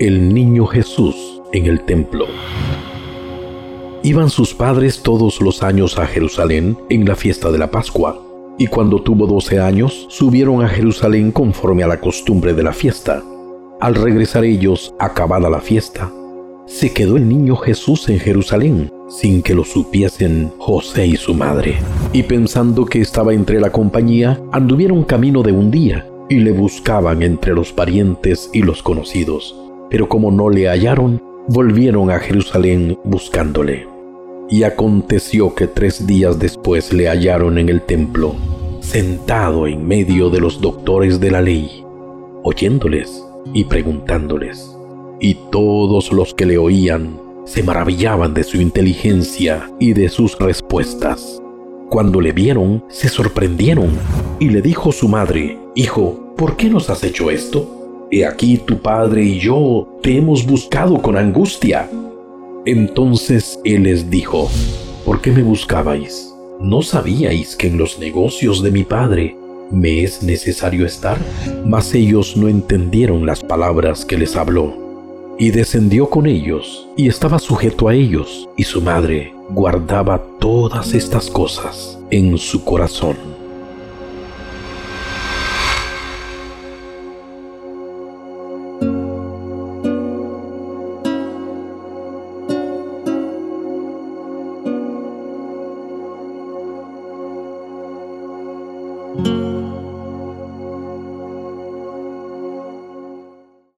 El niño Jesús en el templo. Iban sus padres todos los años a Jerusalén en la fiesta de la Pascua, y cuando tuvo doce años subieron a Jerusalén conforme a la costumbre de la fiesta. Al regresar ellos, acabada la fiesta, se quedó el niño Jesús en Jerusalén, sin que lo supiesen José y su madre. Y pensando que estaba entre la compañía, anduvieron camino de un día, y le buscaban entre los parientes y los conocidos. Pero como no le hallaron, volvieron a Jerusalén buscándole. Y aconteció que tres días después le hallaron en el templo, sentado en medio de los doctores de la ley, oyéndoles y preguntándoles. Y todos los que le oían se maravillaban de su inteligencia y de sus respuestas. Cuando le vieron, se sorprendieron y le dijo su madre, Hijo, ¿por qué nos has hecho esto? He aquí tu padre y yo te hemos buscado con angustia. Entonces él les dijo, ¿por qué me buscabais? ¿No sabíais que en los negocios de mi padre me es necesario estar? Mas ellos no entendieron las palabras que les habló. Y descendió con ellos, y estaba sujeto a ellos, y su madre guardaba todas estas cosas en su corazón.